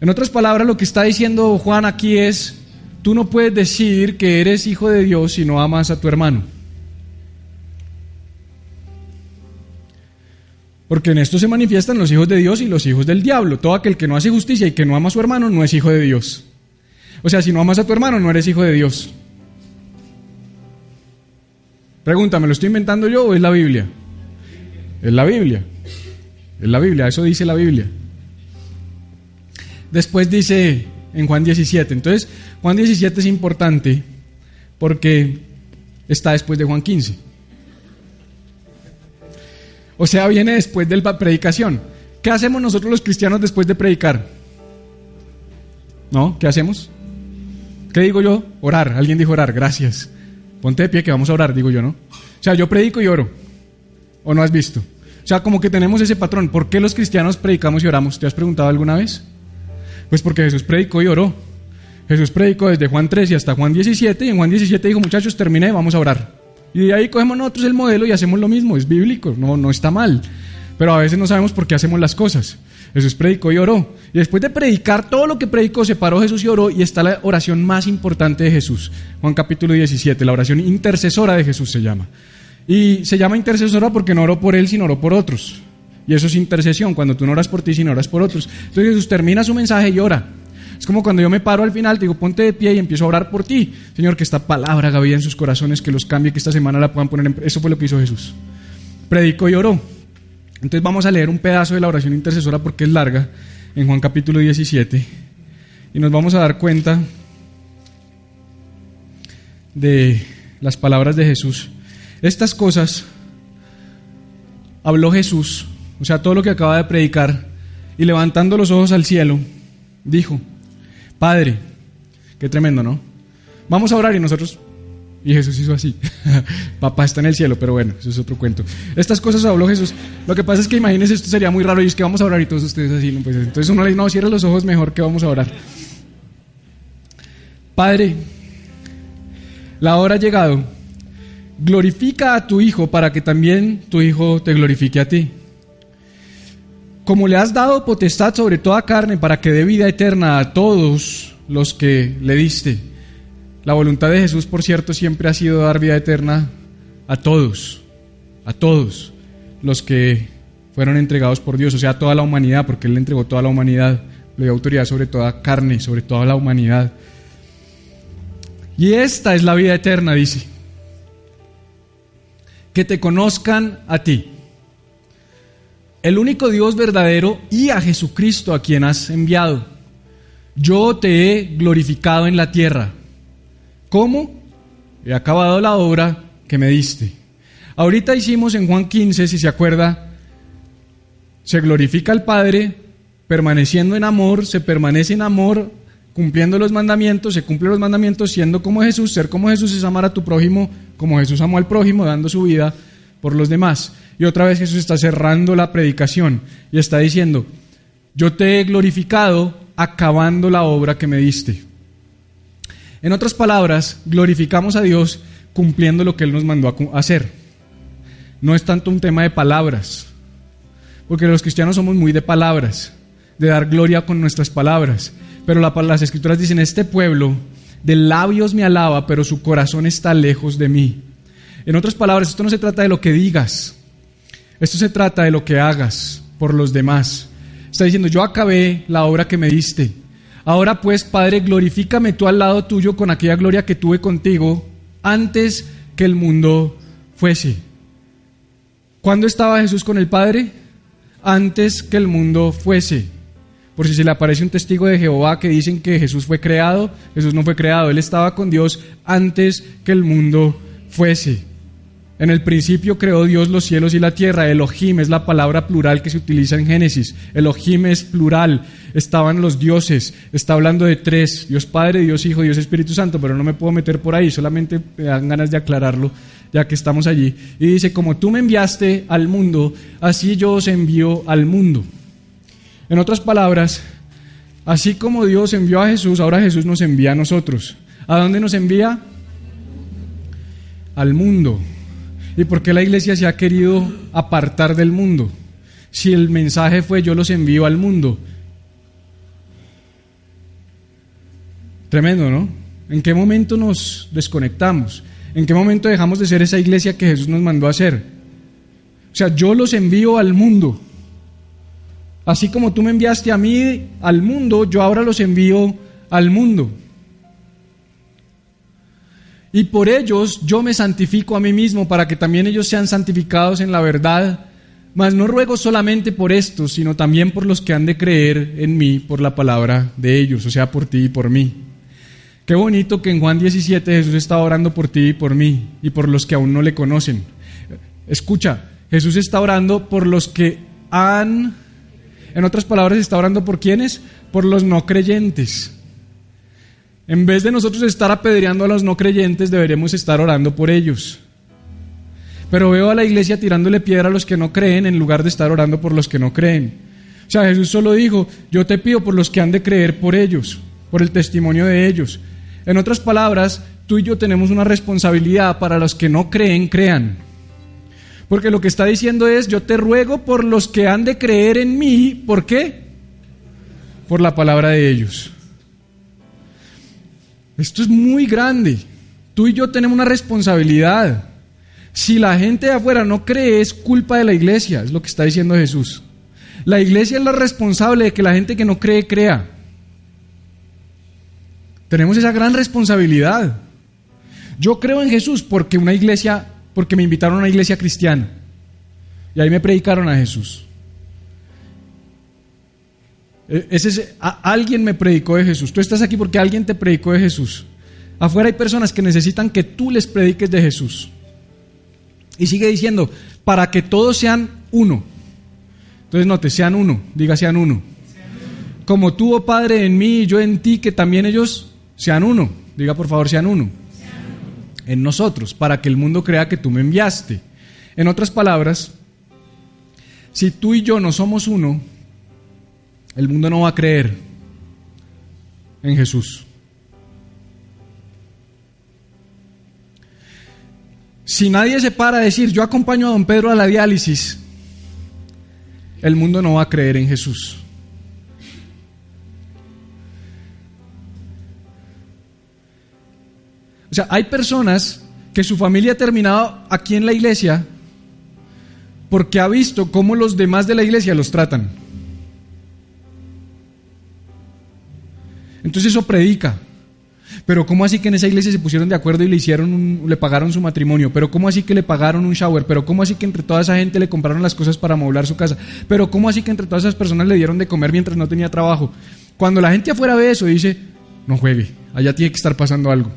En otras palabras, lo que está diciendo Juan aquí es, tú no puedes decir que eres hijo de Dios si no amas a tu hermano. Porque en esto se manifiestan los hijos de Dios y los hijos del diablo. Todo aquel que no hace justicia y que no ama a su hermano no es hijo de Dios. O sea, si no amas a tu hermano no eres hijo de Dios. Pregúntame, ¿lo estoy inventando yo o es la Biblia? Es la Biblia. Es la Biblia, eso dice la Biblia. Después dice en Juan 17. Entonces, Juan 17 es importante porque está después de Juan 15. O sea, viene después de la predicación. ¿Qué hacemos nosotros los cristianos después de predicar? ¿No? ¿Qué hacemos? ¿Qué digo yo? Orar. Alguien dijo orar, gracias. Ponte de pie que vamos a orar, digo yo, ¿no? O sea, yo predico y oro. ¿O no has visto? O sea, como que tenemos ese patrón. ¿Por qué los cristianos predicamos y oramos? ¿Te has preguntado alguna vez? Pues porque Jesús predicó y oró. Jesús predicó desde Juan 13 hasta Juan 17 y en Juan 17 dijo, muchachos, terminé, vamos a orar. Y ahí cogemos nosotros el modelo y hacemos lo mismo, es bíblico, no, no está mal. Pero a veces no sabemos por qué hacemos las cosas. Jesús predicó y oró. Y después de predicar todo lo que predicó, se paró Jesús y oró y está la oración más importante de Jesús. Juan capítulo 17, la oración intercesora de Jesús se llama. Y se llama intercesora porque no oró por él, sino oró por otros. Y eso es intercesión, cuando tú no oras por ti, sino oras por otros. Entonces Jesús termina su mensaje y ora. Es como cuando yo me paro al final, te digo, ponte de pie y empiezo a orar por ti. Señor, que esta palabra haga vida en sus corazones, que los cambie, que esta semana la puedan poner en... Eso fue lo que hizo Jesús. Predicó y oró. Entonces vamos a leer un pedazo de la oración intercesora porque es larga, en Juan capítulo 17, y nos vamos a dar cuenta de las palabras de Jesús. Estas cosas habló Jesús, o sea, todo lo que acaba de predicar, y levantando los ojos al cielo, dijo, Padre, qué tremendo, ¿no? Vamos a orar y nosotros y Jesús hizo así. Papá está en el cielo, pero bueno, eso es otro cuento. Estas cosas habló Jesús. Lo que pasa es que imagínense, esto sería muy raro y es que vamos a orar y todos ustedes así. Pues, entonces uno le dice, no, cierra los ojos mejor que vamos a orar. Padre, la hora ha llegado. Glorifica a tu Hijo para que también tu Hijo te glorifique a ti. Como le has dado potestad sobre toda carne para que dé vida eterna a todos los que le diste la voluntad de Jesús, por cierto, siempre ha sido dar vida eterna a todos, a todos los que fueron entregados por Dios, o sea, a toda la humanidad, porque Él le entregó toda la humanidad, le dio autoridad sobre toda carne, sobre toda la humanidad. Y esta es la vida eterna, dice, que te conozcan a ti, el único Dios verdadero y a Jesucristo a quien has enviado. Yo te he glorificado en la tierra ¿Cómo? He acabado la obra que me diste. Ahorita hicimos en Juan 15, si se acuerda, se glorifica al Padre, permaneciendo en amor, se permanece en amor, cumpliendo los mandamientos, se cumplen los mandamientos, siendo como Jesús, ser como Jesús es amar a tu prójimo, como Jesús amó al prójimo, dando su vida por los demás. Y otra vez Jesús está cerrando la predicación y está diciendo, yo te he glorificado acabando la obra que me diste. En otras palabras, glorificamos a Dios cumpliendo lo que Él nos mandó hacer. No es tanto un tema de palabras, porque los cristianos somos muy de palabras, de dar gloria con nuestras palabras. Pero las escrituras dicen, este pueblo de labios me alaba, pero su corazón está lejos de mí. En otras palabras, esto no se trata de lo que digas, esto se trata de lo que hagas por los demás. Está diciendo, yo acabé la obra que me diste, Ahora pues, Padre, glorifícame tú al lado tuyo con aquella gloria que tuve contigo antes que el mundo fuese. ¿Cuándo estaba Jesús con el Padre? Antes que el mundo fuese. Por si se le aparece un testigo de Jehová que dicen que Jesús fue creado, Jesús no fue creado, Él estaba con Dios antes que el mundo fuese. En el principio creó Dios los cielos y la tierra. Elohim es la palabra plural que se utiliza en Génesis. Elohim es plural. Estaban los dioses. Está hablando de tres. Dios Padre, Dios Hijo, Dios Espíritu Santo. Pero no me puedo meter por ahí. Solamente me dan ganas de aclararlo ya que estamos allí. Y dice, como tú me enviaste al mundo, así yo os envío al mundo. En otras palabras, así como Dios envió a Jesús, ahora Jesús nos envía a nosotros. ¿A dónde nos envía? Al mundo. ¿Y por qué la iglesia se ha querido apartar del mundo? Si el mensaje fue yo los envío al mundo. Tremendo, ¿no? ¿En qué momento nos desconectamos? ¿En qué momento dejamos de ser esa iglesia que Jesús nos mandó a ser? O sea, yo los envío al mundo. Así como tú me enviaste a mí al mundo, yo ahora los envío al mundo y por ellos yo me santifico a mí mismo para que también ellos sean santificados en la verdad. Mas no ruego solamente por estos, sino también por los que han de creer en mí por la palabra de ellos, o sea, por ti y por mí. Qué bonito que en Juan 17 Jesús está orando por ti y por mí y por los que aún no le conocen. Escucha, Jesús está orando por los que han, en otras palabras, está orando por quiénes? Por los no creyentes. En vez de nosotros estar apedreando a los no creyentes, deberíamos estar orando por ellos. Pero veo a la iglesia tirándole piedra a los que no creen en lugar de estar orando por los que no creen. O sea, Jesús solo dijo, yo te pido por los que han de creer por ellos, por el testimonio de ellos. En otras palabras, tú y yo tenemos una responsabilidad para los que no creen, crean. Porque lo que está diciendo es, yo te ruego por los que han de creer en mí, ¿por qué? Por la palabra de ellos. Esto es muy grande. Tú y yo tenemos una responsabilidad. Si la gente de afuera no cree, es culpa de la iglesia, es lo que está diciendo Jesús. La iglesia es la responsable de que la gente que no cree crea. Tenemos esa gran responsabilidad. Yo creo en Jesús porque una iglesia, porque me invitaron a una iglesia cristiana. Y ahí me predicaron a Jesús. E, ese alguien me predicó de Jesús. Tú estás aquí porque alguien te predicó de Jesús. Afuera hay personas que necesitan que tú les prediques de Jesús. Y sigue diciendo, para que todos sean uno. Entonces note, sean uno, diga sean uno. Como tú, oh Padre, en mí y yo en ti, que también ellos sean uno. Diga por favor, sean uno. En nosotros, para que el mundo crea que tú me enviaste. En otras palabras, si tú y yo no somos uno, el mundo no va a creer en Jesús. Si nadie se para a decir, yo acompaño a don Pedro a la diálisis, el mundo no va a creer en Jesús. O sea, hay personas que su familia ha terminado aquí en la iglesia porque ha visto cómo los demás de la iglesia los tratan. Entonces eso predica. Pero ¿cómo así que en esa iglesia se pusieron de acuerdo y le hicieron le pagaron su matrimonio? Pero ¿cómo así que le pagaron un shower? Pero ¿cómo así que entre toda esa gente le compraron las cosas para amoblar su casa? Pero ¿cómo así que entre todas esas personas le dieron de comer mientras no tenía trabajo? Cuando la gente afuera ve eso dice, no juegue, allá tiene que estar pasando algo.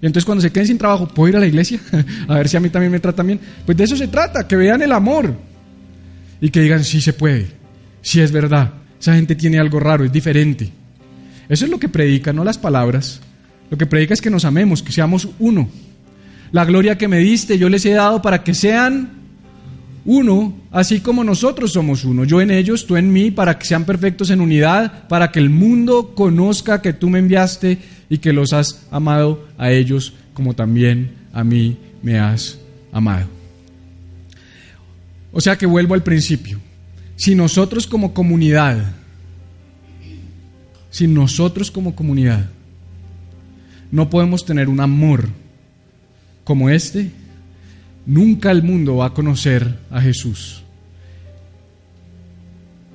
Y entonces cuando se queden sin trabajo, ¿puedo ir a la iglesia? a ver si a mí también me tratan bien. Pues de eso se trata, que vean el amor. Y que digan, sí se puede, sí es verdad. Esa gente tiene algo raro, es diferente. Eso es lo que predica, no las palabras. Lo que predica es que nos amemos, que seamos uno. La gloria que me diste yo les he dado para que sean uno, así como nosotros somos uno. Yo en ellos, tú en mí, para que sean perfectos en unidad, para que el mundo conozca que tú me enviaste y que los has amado a ellos como también a mí me has amado. O sea que vuelvo al principio. Si nosotros como comunidad, si nosotros como comunidad no podemos tener un amor como este, nunca el mundo va a conocer a Jesús.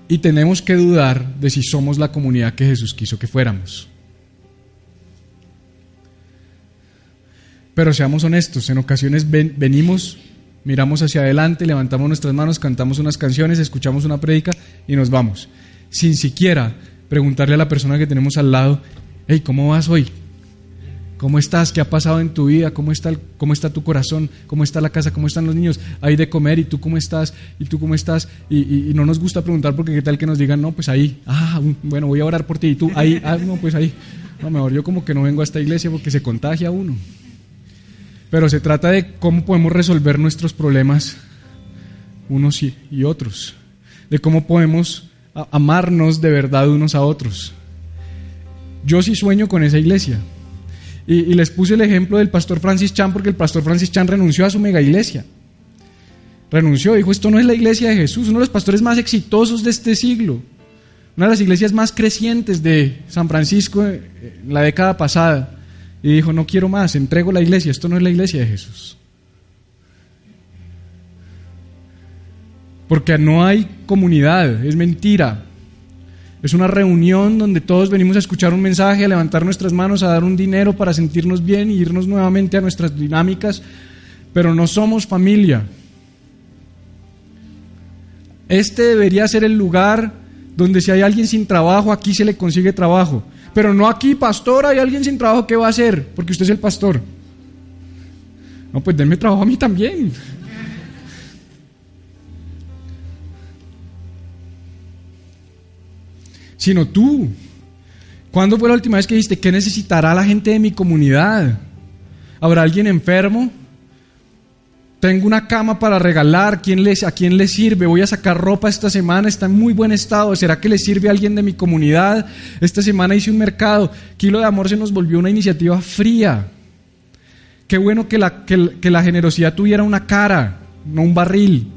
Y tenemos que dudar de si somos la comunidad que Jesús quiso que fuéramos. Pero seamos honestos, en ocasiones venimos, miramos hacia adelante, levantamos nuestras manos, cantamos unas canciones, escuchamos una prédica y nos vamos, sin siquiera preguntarle a la persona que tenemos al lado, hey, ¿cómo vas hoy? ¿Cómo estás? ¿Qué ha pasado en tu vida? ¿Cómo está, ¿Cómo está tu corazón? ¿Cómo está la casa? ¿Cómo están los niños? Hay de comer y tú cómo estás y tú cómo estás. Y, no nos gusta preguntar porque qué tal que nos digan, no, pues ahí, ah, bueno, voy a orar por ti y tú, ahí, ah, no, pues ahí. No, mejor yo como que no vengo a esta iglesia porque se contagia uno. Pero se trata de cómo podemos resolver nuestros problemas unos y otros. De cómo podemos amarnos de verdad unos a otros. Yo sí sueño con esa iglesia. Y, les puse el ejemplo del pastor Francis Chan porque el pastor Francis Chan renunció a su mega iglesia. Renunció, dijo, esto no es la iglesia de Jesús, uno de los pastores más exitosos de este siglo, una de las iglesias más crecientes de San Francisco en la década pasada. Y dijo, no quiero más, entrego la iglesia, esto no es la iglesia de Jesús. Porque no hay comunidad, es mentira. Es una reunión donde todos venimos a escuchar un mensaje, a levantar nuestras manos, a dar un dinero para sentirnos bien y irnos nuevamente a nuestras dinámicas, pero no somos familia. Este debería ser el lugar donde si hay alguien sin trabajo, aquí se le consigue trabajo. Pero no aquí, pastor, hay alguien sin trabajo, ¿qué va a hacer? Porque usted es el pastor. No, pues denme trabajo a mí también. Sino tú. ¿Cuándo fue la última vez que dijiste, qué necesitará la gente de mi comunidad? ¿Habrá alguien enfermo? tengo una cama para regalar, ¿Quién les, ¿a quién le sirve? Voy a sacar ropa esta semana, está en muy buen estado, ¿será que le sirve a alguien de mi comunidad? Esta semana hice un mercado, Kilo de Amor se nos volvió una iniciativa fría. Qué bueno que la, que la generosidad tuviera una cara, no un barril.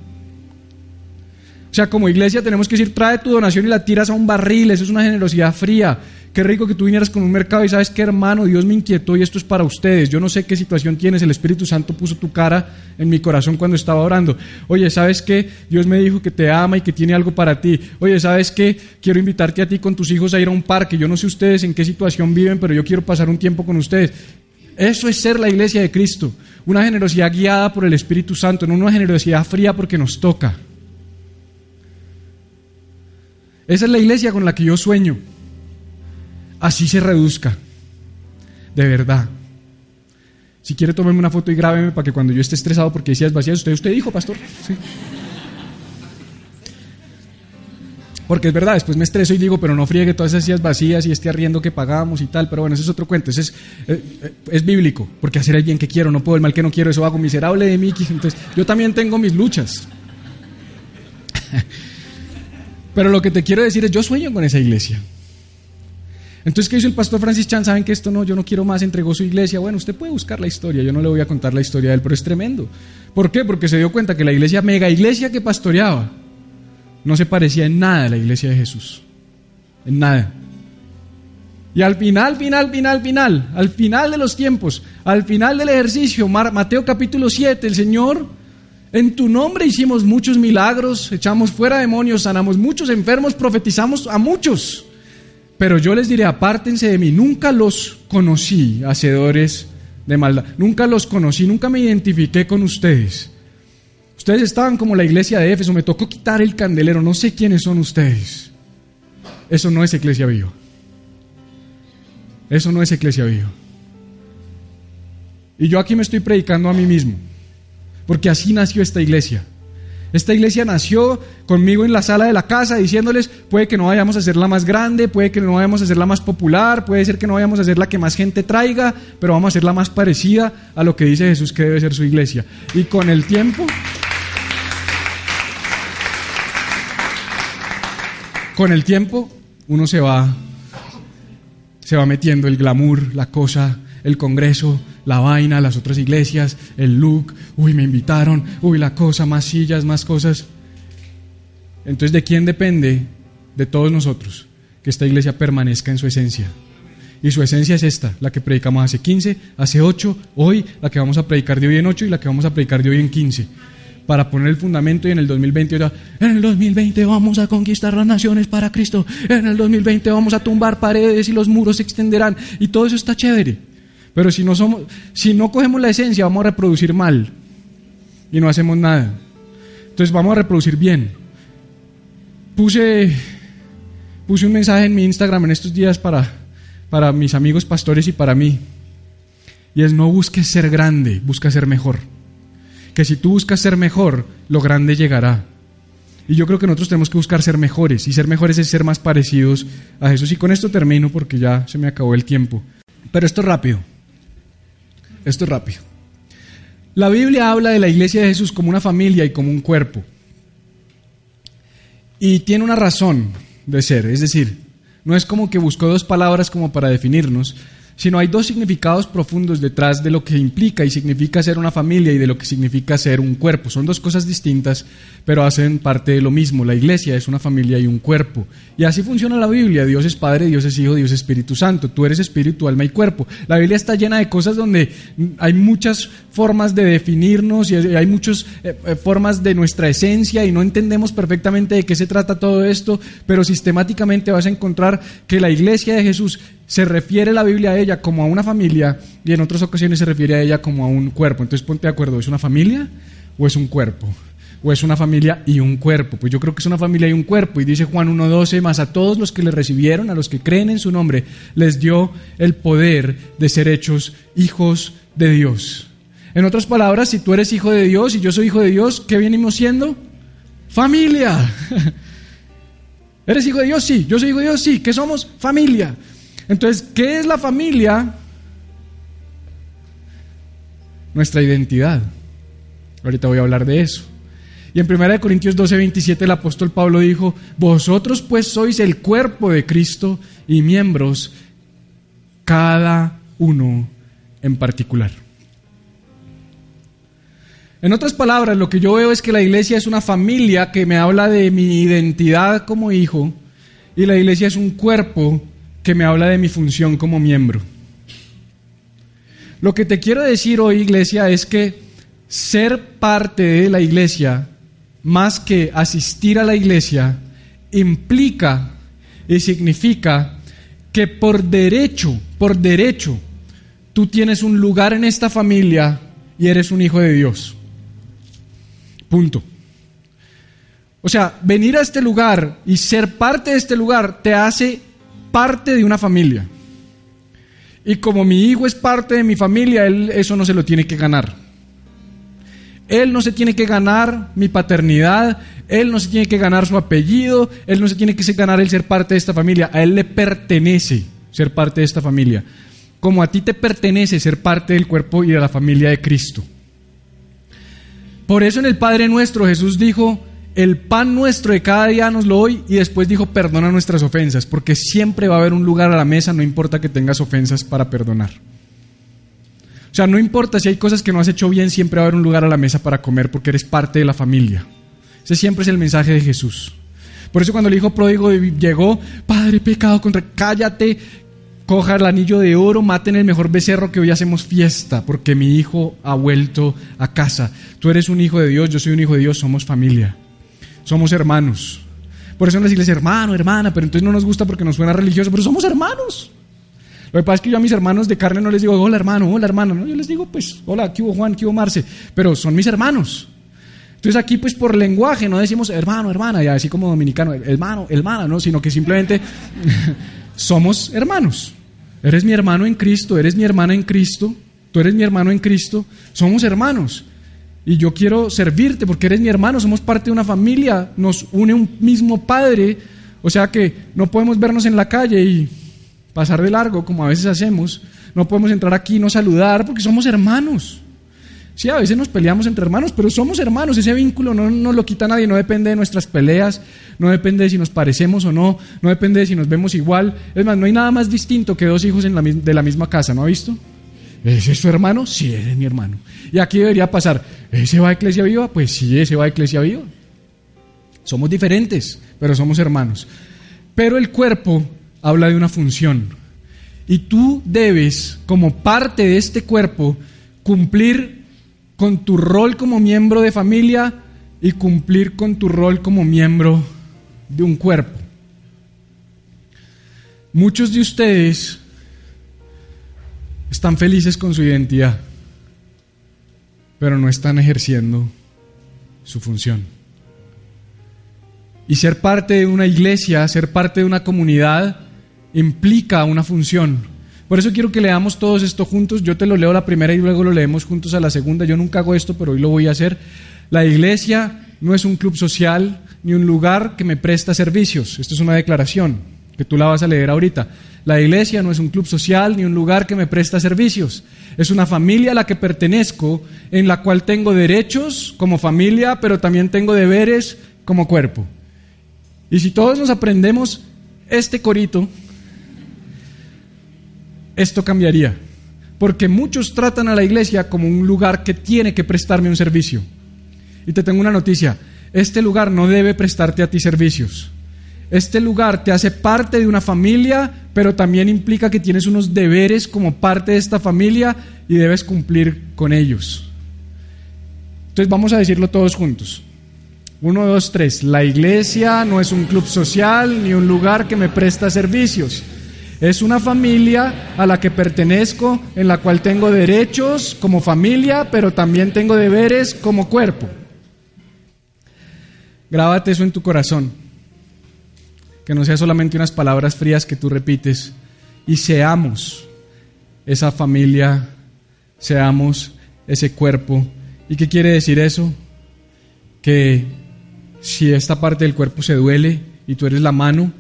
Sea, como iglesia tenemos que decir, trae tu donación y la tiras a un barril, eso es una generosidad fría. Qué rico que tú vinieras con un mercado y sabes que hermano, Dios me inquietó y esto es para ustedes. Yo no sé qué situación tienes, el Espíritu Santo puso tu cara en mi corazón cuando estaba orando. Oye, ¿sabes qué? Dios me dijo que te ama y que tiene algo para ti. Oye, ¿sabes qué? Quiero invitarte a ti con tus hijos a ir a un parque. Yo no sé ustedes en qué situación viven, pero yo quiero pasar un tiempo con ustedes. Eso es ser la iglesia de Cristo. Una generosidad guiada por el Espíritu Santo, no una generosidad fría porque nos toca. Esa es la iglesia con la que yo sueño así se reduzca. De verdad. Si quiere, tómeme una foto y grábeme para que cuando yo esté estresado porque decías vacías, usted, usted dijo, pastor. Sí. Porque es verdad, después me estreso y digo, pero no friegue todas esas sillas vacías y este arriendo que pagamos y tal. Pero bueno, ese es otro cuento. Ese es, eh, eh, es bíblico, porque hacer el bien que quiero, no puedo el mal que no quiero, eso hago miserable de mí. Entonces, yo también tengo mis luchas. Pero lo que te quiero decir es, yo sueño con esa iglesia. Entonces, ¿qué hizo el pastor Francis Chan? Saben que esto no, yo no quiero más, entregó su iglesia. Bueno, usted puede buscar la historia, yo no le voy a contar la historia de él, pero es tremendo. ¿Por qué? Porque se dio cuenta que la iglesia, mega iglesia que pastoreaba, no se parecía en nada a la iglesia de Jesús. En nada. Y al final, final, final, final, al final de los tiempos, al final del ejercicio, Mateo capítulo 7, el Señor, en tu nombre hicimos muchos milagros, echamos fuera demonios, sanamos muchos enfermos, profetizamos a muchos. Pero yo les diré, apártense de mí, nunca los conocí, hacedores de maldad, nunca los conocí, nunca me identifiqué con ustedes. Ustedes estaban como la iglesia de Éfeso, me tocó quitar el candelero, no sé quiénes son ustedes. Eso no es iglesia viva. Eso no es iglesia viva. Y yo aquí me estoy predicando a mí mismo, porque así nació esta iglesia. Esta iglesia nació conmigo en la sala de la casa diciéndoles, puede que no vayamos a ser la más grande, puede que no vayamos a ser la más popular, puede ser que no vayamos a ser la que más gente traiga, pero vamos a ser la más parecida a lo que dice Jesús que debe ser su iglesia. Y con el tiempo, con el tiempo, uno se va, se va metiendo el glamour, la cosa, el congreso, la vaina, las otras iglesias, el look, uy, me invitaron, uy, la cosa, más sillas, más cosas. Entonces, ¿de quién depende? De todos nosotros, que esta iglesia permanezca en su esencia. Y su esencia es esta, la que predicamos hace 15, hace 8, hoy, la que vamos a predicar de hoy en 8 y la que vamos a predicar de hoy en 15. Para poner el fundamento y en el 2020, en el 2020 vamos a conquistar las naciones para Cristo, en el 2020 vamos a tumbar paredes y los muros se extenderán. Y todo eso está chévere. Pero si no, somos, si no cogemos la esencia, vamos a reproducir mal y no hacemos nada. Entonces vamos a reproducir bien. Puse, puse un mensaje en mi Instagram en estos días para, para mis amigos pastores y para mí. Y es no busques ser grande, busca ser mejor. Que si tú buscas ser mejor, lo grande llegará. Y yo creo que nosotros tenemos que buscar ser mejores. Y ser mejores es ser más parecidos a Jesús. Y con esto termino porque ya se me acabó el tiempo. Pero esto es rápido. Esto es rápido. La Biblia habla de la iglesia de Jesús como una familia y como un cuerpo. Y tiene una razón de ser, es decir, no es como que buscó dos palabras como para definirnos, sino hay dos significados profundos detrás de lo que implica y significa ser una familia y de lo que significa ser un cuerpo. Son dos cosas distintas, pero hacen parte de lo mismo. La iglesia es una familia y un cuerpo. Y así funciona la Biblia. Dios es Padre, Dios es Hijo, Dios es Espíritu Santo. Tú eres espíritu, alma y cuerpo. La Biblia está llena de cosas donde hay muchas formas de definirnos y hay muchas eh, eh, formas de nuestra esencia y no entendemos perfectamente de qué se trata todo esto, pero sistemáticamente vas a encontrar que la iglesia de Jesús se refiere la Biblia a ella como a una familia y en otras ocasiones se refiere a ella como a un cuerpo. Entonces ponte de acuerdo, ¿es una familia o es un cuerpo? ¿O es una familia y un cuerpo? Pues yo creo que es una familia y un cuerpo. Y dice Juan 1.12, más a todos los que le recibieron, a los que creen en su nombre, les dio el poder de ser hechos hijos de Dios. En otras palabras, si tú eres hijo de Dios y yo soy hijo de Dios, ¿qué venimos siendo? Familia. ¿Eres hijo de Dios? Sí. ¿Yo soy hijo de Dios? Sí. ¿Qué somos? Familia. Entonces, ¿qué es la familia? Nuestra identidad. Ahorita voy a hablar de eso. Y en 1 Corintios 12, 27 el apóstol Pablo dijo, vosotros pues sois el cuerpo de Cristo y miembros, cada uno en particular. En otras palabras, lo que yo veo es que la iglesia es una familia que me habla de mi identidad como hijo y la iglesia es un cuerpo que me habla de mi función como miembro. Lo que te quiero decir hoy, iglesia, es que ser parte de la iglesia, más que asistir a la iglesia, implica y significa que por derecho, por derecho, tú tienes un lugar en esta familia y eres un hijo de Dios. Punto. O sea, venir a este lugar y ser parte de este lugar te hace parte de una familia. Y como mi hijo es parte de mi familia, él eso no se lo tiene que ganar. Él no se tiene que ganar mi paternidad, él no se tiene que ganar su apellido, él no se tiene que ganar el ser parte de esta familia, a él le pertenece ser parte de esta familia. Como a ti te pertenece ser parte del cuerpo y de la familia de Cristo. Por eso en el Padre nuestro Jesús dijo, el pan nuestro de cada día nos lo hoy y después dijo, perdona nuestras ofensas, porque siempre va a haber un lugar a la mesa, no importa que tengas ofensas para perdonar. O sea, no importa si hay cosas que no has hecho bien, siempre va a haber un lugar a la mesa para comer porque eres parte de la familia. Ese siempre es el mensaje de Jesús. Por eso cuando el hijo pródigo llegó, Padre, pecado contra, cállate, coja el anillo de oro, maten el mejor becerro que hoy hacemos fiesta, porque mi hijo ha vuelto a casa. Tú eres un hijo de Dios, yo soy un hijo de Dios, somos familia, somos hermanos. Por eso en las iglesias, hermano, hermana, pero entonces no nos gusta porque nos suena religioso, pero somos hermanos. Lo que pasa es que yo a mis hermanos de carne no les digo, hola hermano, hola hermano, no, yo les digo, pues, hola, ¿qué hubo Juan, qué hubo Marce? Pero son mis hermanos. Entonces aquí pues por lenguaje no decimos hermano, hermana, y así como dominicano, hermano, hermana, no, sino que simplemente somos hermanos. Eres mi hermano en Cristo, eres mi hermana en Cristo, tú eres mi hermano en Cristo, somos hermanos. Y yo quiero servirte porque eres mi hermano, somos parte de una familia, nos une un mismo Padre, o sea que no podemos vernos en la calle y pasar de largo como a veces hacemos, no podemos entrar aquí y no saludar porque somos hermanos. Sí, a veces nos peleamos entre hermanos, pero somos hermanos. Ese vínculo no nos lo quita nadie, no depende de nuestras peleas, no depende de si nos parecemos o no, no depende de si nos vemos igual. Es más, no hay nada más distinto que dos hijos en la, de la misma casa, ¿no ha visto? ¿Ese es su hermano? Sí, ese es mi hermano. Y aquí debería pasar, ¿ese va a Iglesia Viva? Pues sí, ese va a Iglesia Viva. Somos diferentes, pero somos hermanos. Pero el cuerpo habla de una función. Y tú debes, como parte de este cuerpo, cumplir con tu rol como miembro de familia y cumplir con tu rol como miembro de un cuerpo. Muchos de ustedes están felices con su identidad, pero no están ejerciendo su función. Y ser parte de una iglesia, ser parte de una comunidad, implica una función. Por eso quiero que leamos todos esto juntos. Yo te lo leo la primera y luego lo leemos juntos a la segunda. Yo nunca hago esto, pero hoy lo voy a hacer. La iglesia no es un club social ni un lugar que me presta servicios. Esto es una declaración que tú la vas a leer ahorita. La iglesia no es un club social ni un lugar que me presta servicios. Es una familia a la que pertenezco, en la cual tengo derechos como familia, pero también tengo deberes como cuerpo. Y si todos nos aprendemos este corito, esto cambiaría. Porque muchos tratan a la iglesia como un lugar que tiene que prestarme un servicio. Y te tengo una noticia, este lugar no debe prestarte a ti servicios. Este lugar te hace parte de una familia, pero también implica que tienes unos deberes como parte de esta familia y debes cumplir con ellos. Entonces vamos a decirlo todos juntos. Uno, dos, tres. La iglesia no es un club social ni un lugar que me presta servicios. Es una familia a la que pertenezco, en la cual tengo derechos como familia, pero también tengo deberes como cuerpo. Grábate eso en tu corazón. Que no sea solamente unas palabras frías que tú repites. Y seamos esa familia, seamos ese cuerpo. ¿Y qué quiere decir eso? Que si esta parte del cuerpo se duele y tú eres la mano,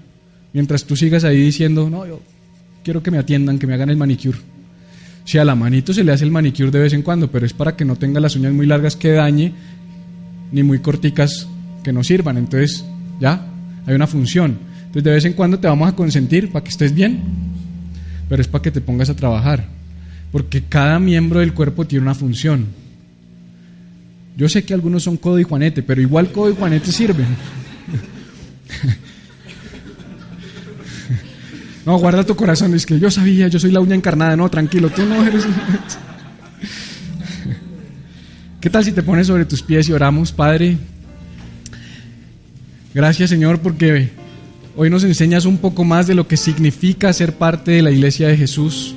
Mientras tú sigas ahí diciendo, no, yo quiero que me atiendan, que me hagan el manicure. Si a la manito se le hace el manicure de vez en cuando, pero es para que no tenga las uñas muy largas que dañe, ni muy corticas que no sirvan. Entonces, ya, hay una función. Entonces, de vez en cuando te vamos a consentir para que estés bien, pero es para que te pongas a trabajar. Porque cada miembro del cuerpo tiene una función. Yo sé que algunos son codo y juanete, pero igual codo y juanete sirven. No, guarda tu corazón, es que yo sabía, yo soy la uña encarnada, no, tranquilo, tú no eres... ¿Qué tal si te pones sobre tus pies y oramos, Padre? Gracias, Señor, porque hoy nos enseñas un poco más de lo que significa ser parte de la iglesia de Jesús.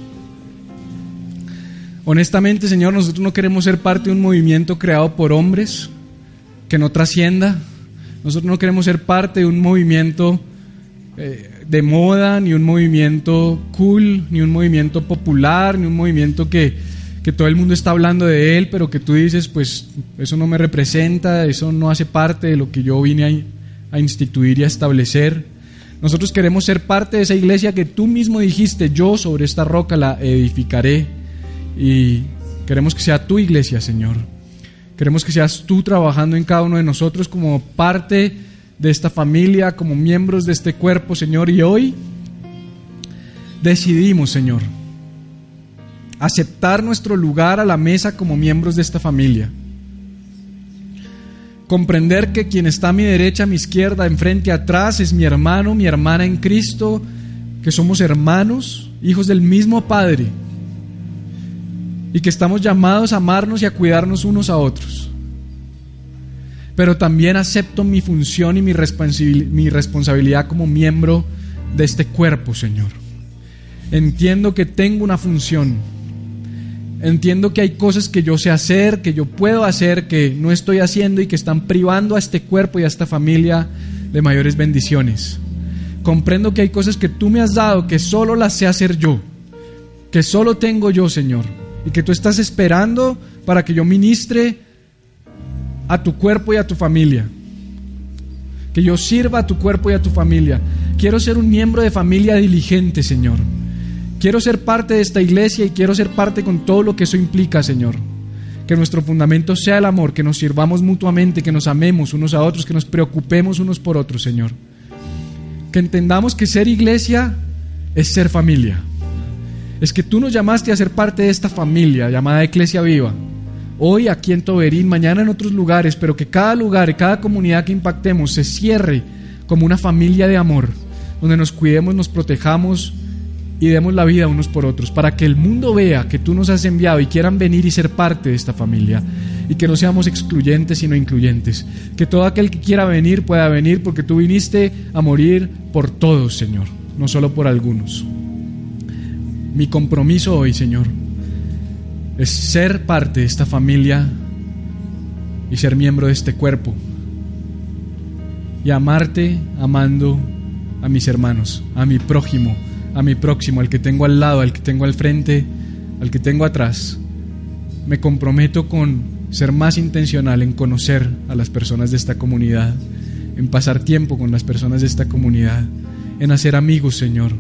Honestamente, Señor, nosotros no queremos ser parte de un movimiento creado por hombres que no trascienda. Nosotros no queremos ser parte de un movimiento eh, de moda, ni un movimiento cool, ni un movimiento popular, ni un movimiento que, que todo el mundo está hablando de él, pero que tú dices, pues eso no me representa, eso no hace parte de lo que yo vine a, a instituir y a establecer. Nosotros queremos ser parte de esa iglesia que tú mismo dijiste, yo sobre esta roca la edificaré. Y queremos que sea tu iglesia, Señor. Queremos que seas tú trabajando en cada uno de nosotros como parte de esta familia, como miembros de este cuerpo, Señor. Y hoy decidimos, Señor, aceptar nuestro lugar a la mesa como miembros de esta familia. Comprender que quien está a mi derecha, a mi izquierda, enfrente, atrás, es mi hermano, mi hermana en Cristo, que somos hermanos, hijos del mismo Padre, y que estamos llamados a amarnos y a cuidarnos unos a otros pero también acepto mi función y mi, responsabilidad como miembro de este cuerpo, Señor. Entiendo que tengo una función. Entiendo que hay cosas que yo sé hacer, que yo puedo hacer, que no estoy haciendo y que están privando a este cuerpo y a esta familia de mayores bendiciones. Comprendo que hay cosas que tú me has dado que solo las sé hacer yo, que solo tengo yo, Señor, y que tú estás esperando para que yo ministre a tu cuerpo y a tu familia. Que yo sirva a tu cuerpo y a tu familia. Quiero ser un miembro de familia diligente, Señor. Quiero ser parte de esta iglesia y quiero ser parte con todo lo que eso implica, Señor. Que nuestro fundamento sea el amor, que nos sirvamos mutuamente, que nos amemos unos a otros, que nos preocupemos unos por otros, Señor. Que entendamos que ser iglesia es ser familia. Es que tú nos llamaste a ser parte de esta familia llamada Iglesia Viva hoy aquí en Toberín, mañana en otros lugares, pero que cada lugar, cada comunidad que impactemos se cierre como una familia de amor, donde nos cuidemos, nos protejamos y demos la vida unos por otros, para que el mundo vea que tú nos has enviado y quieran venir y ser parte de esta familia, y que no seamos excluyentes sino incluyentes, que todo aquel que quiera venir pueda venir porque tú viniste a morir por todos, Señor, no solo por algunos. Mi compromiso hoy, Señor, es ser parte de esta familia y ser miembro de este cuerpo. Y amarte amando a mis hermanos, a mi prójimo, a mi próximo, al que tengo al lado, al que tengo al frente, al que tengo atrás. Me comprometo con ser más intencional en conocer a las personas de esta comunidad, en pasar tiempo con las personas de esta comunidad, en hacer amigos, Señor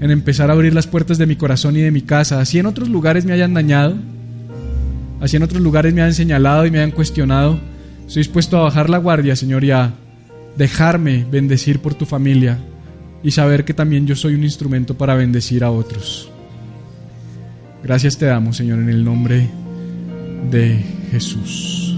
en empezar a abrir las puertas de mi corazón y de mi casa. Así en otros lugares me hayan dañado, así en otros lugares me hayan señalado y me hayan cuestionado. Estoy dispuesto a bajar la guardia, Señor, y a dejarme bendecir por tu familia y saber que también yo soy un instrumento para bendecir a otros. Gracias te damos, Señor, en el nombre de Jesús.